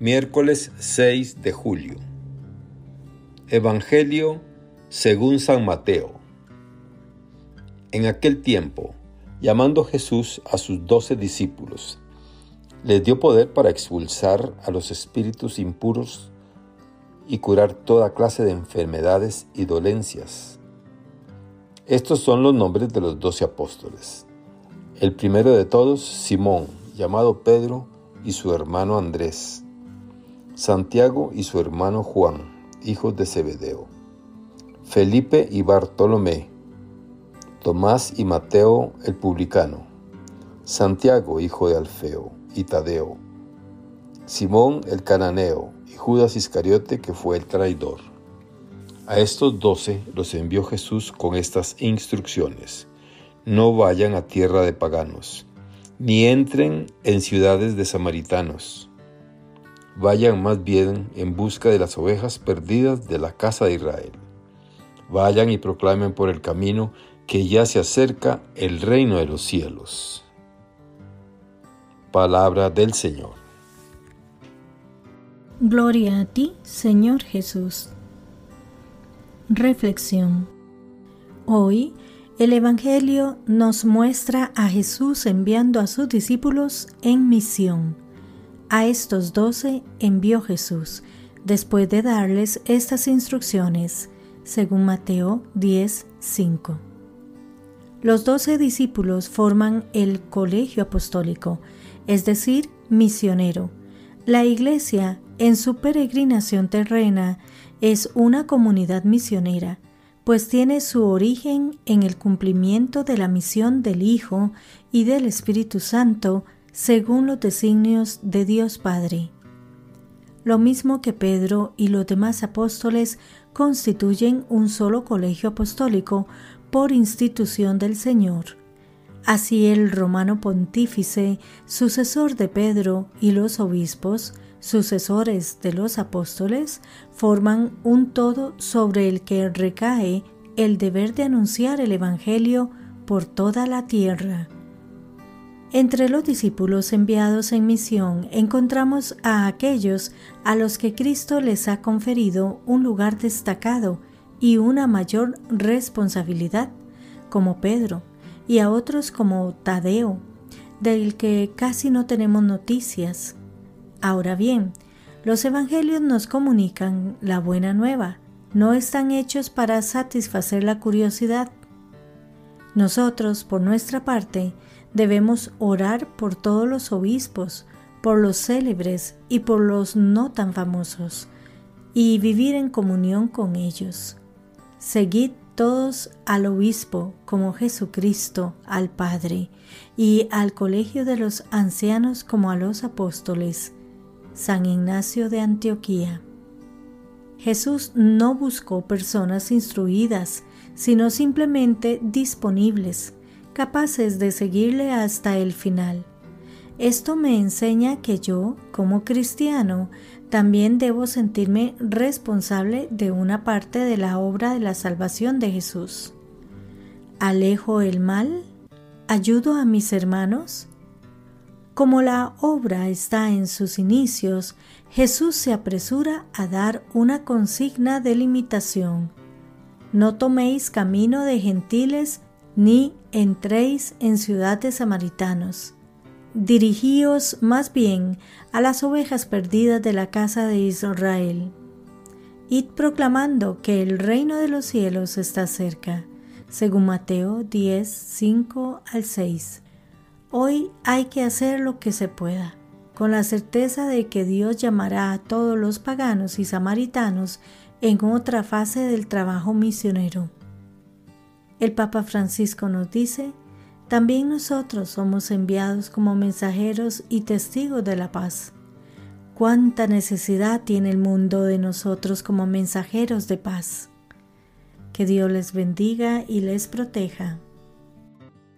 Miércoles 6 de julio. Evangelio según San Mateo. En aquel tiempo, llamando Jesús a sus doce discípulos, les dio poder para expulsar a los espíritus impuros y curar toda clase de enfermedades y dolencias. Estos son los nombres de los doce apóstoles. El primero de todos, Simón, llamado Pedro, y su hermano Andrés Santiago y su hermano Juan, hijos de Zebedeo, Felipe y Bartolomé, Tomás y Mateo el publicano, Santiago, hijo de Alfeo, y Tadeo, Simón el cananeo y Judas Iscariote, que fue el traidor. A estos doce los envió Jesús con estas instrucciones. No vayan a tierra de paganos, ni entren en ciudades de samaritanos Vayan más bien en busca de las ovejas perdidas de la casa de Israel. Vayan y proclamen por el camino que ya se acerca el reino de los cielos. Palabra del Señor. Gloria a ti, Señor Jesús. Reflexión. Hoy el Evangelio nos muestra a Jesús enviando a sus discípulos en misión a estos doce envió Jesús, después de darles estas instrucciones, según Mateo 10, 5. Los doce discípulos forman el colegio apostólico, es decir, misionero. La iglesia, en su peregrinación terrena, es una comunidad misionera, pues tiene su origen en el cumplimiento de la misión del Hijo y del Espíritu Santo según los designios de Dios Padre. Lo mismo que Pedro y los demás apóstoles constituyen un solo colegio apostólico por institución del Señor. Así el romano pontífice, sucesor de Pedro, y los obispos, sucesores de los apóstoles, forman un todo sobre el que recae el deber de anunciar el Evangelio por toda la tierra. Entre los discípulos enviados en misión encontramos a aquellos a los que Cristo les ha conferido un lugar destacado y una mayor responsabilidad, como Pedro, y a otros como Tadeo, del que casi no tenemos noticias. Ahora bien, los evangelios nos comunican la buena nueva, no están hechos para satisfacer la curiosidad. Nosotros, por nuestra parte, Debemos orar por todos los obispos, por los célebres y por los no tan famosos, y vivir en comunión con ellos. Seguid todos al obispo como Jesucristo al Padre, y al colegio de los ancianos como a los apóstoles. San Ignacio de Antioquía. Jesús no buscó personas instruidas, sino simplemente disponibles capaces de seguirle hasta el final. Esto me enseña que yo, como cristiano, también debo sentirme responsable de una parte de la obra de la salvación de Jesús. ¿Alejo el mal? ¿Ayudo a mis hermanos? Como la obra está en sus inicios, Jesús se apresura a dar una consigna de limitación. No toméis camino de gentiles ni entréis en ciudad de samaritanos. Dirigíos más bien a las ovejas perdidas de la casa de Israel. Id proclamando que el reino de los cielos está cerca, según Mateo 10, 5 al 6. Hoy hay que hacer lo que se pueda, con la certeza de que Dios llamará a todos los paganos y samaritanos en otra fase del trabajo misionero. El Papa Francisco nos dice, también nosotros somos enviados como mensajeros y testigos de la paz. Cuánta necesidad tiene el mundo de nosotros como mensajeros de paz. Que Dios les bendiga y les proteja.